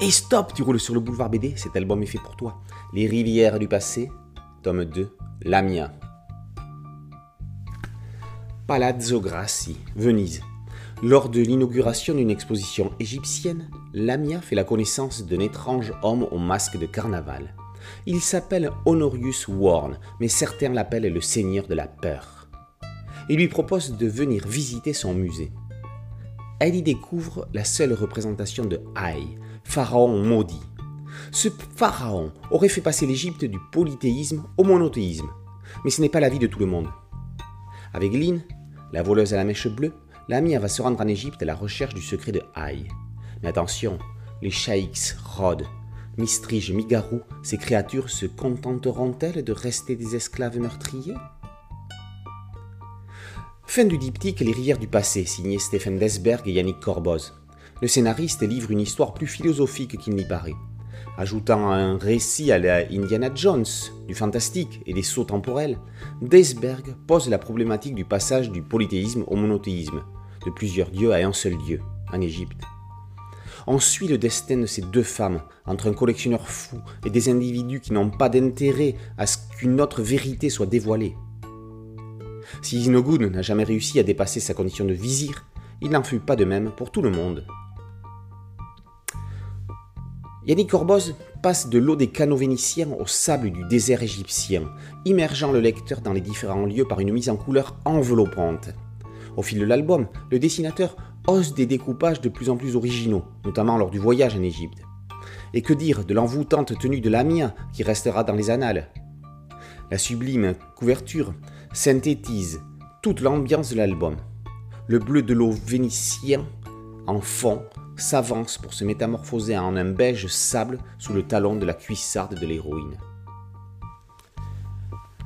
Et stop, tu roules sur le boulevard BD, cet album est fait pour toi. Les rivières du passé, tome 2, Lamia. Palazzo Grassi, Venise. Lors de l'inauguration d'une exposition égyptienne, Lamia fait la connaissance d'un étrange homme au masque de carnaval. Il s'appelle Honorius Warne, mais certains l'appellent le seigneur de la peur. Il lui propose de venir visiter son musée. Elle y découvre la seule représentation de Haï, pharaon maudit. Ce pharaon aurait fait passer l'Égypte du polythéisme au monothéisme, mais ce n'est pas l'avis de tout le monde. Avec Lynn, la voleuse à la mèche bleue, Lamia va se rendre en Égypte à la recherche du secret de Haï. Mais attention, les shaïks rôdent. Mistrige, Migarou, ces créatures se contenteront-elles de rester des esclaves meurtriers? Fin du diptyque Les rivières du passé, signé Stephen Desberg et Yannick Corboz. Le scénariste livre une histoire plus philosophique qu'il n'y paraît. Ajoutant un récit à la Indiana Jones, du fantastique et des sauts temporels, Desberg pose la problématique du passage du polythéisme au monothéisme, de plusieurs dieux à un seul dieu, en Égypte. On suit le destin de ces deux femmes, entre un collectionneur fou et des individus qui n'ont pas d'intérêt à ce qu'une autre vérité soit dévoilée. Si Inogun n'a jamais réussi à dépasser sa condition de vizir, il n'en fut pas de même pour tout le monde. Yannick Corboz passe de l'eau des canaux vénitiens au sable du désert égyptien, immergeant le lecteur dans les différents lieux par une mise en couleur enveloppante. Au fil de l'album, le dessinateur ose des découpages de plus en plus originaux, notamment lors du voyage en Égypte. Et que dire de l'envoûtante tenue de Lamia qui restera dans les annales? La sublime couverture synthétise toute l'ambiance de l'album. Le bleu de l'eau vénitien en fond s'avance pour se métamorphoser en un beige sable sous le talon de la cuissarde de l'héroïne.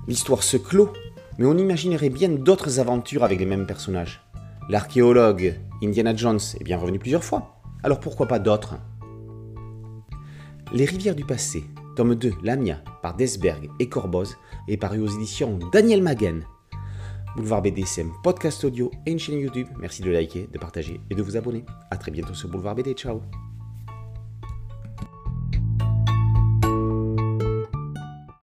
L'histoire se clôt, mais on imaginerait bien d'autres aventures avec les mêmes personnages. L'archéologue Indiana Jones est bien revenu plusieurs fois, alors pourquoi pas d'autres? Les rivières du passé, tome 2, Lamia, par Desberg et Corboz, est paru aux éditions Daniel Maguen. Boulevard BDSM, podcast audio et une chaîne YouTube. Merci de liker, de partager et de vous abonner. A très bientôt sur Boulevard BD. Ciao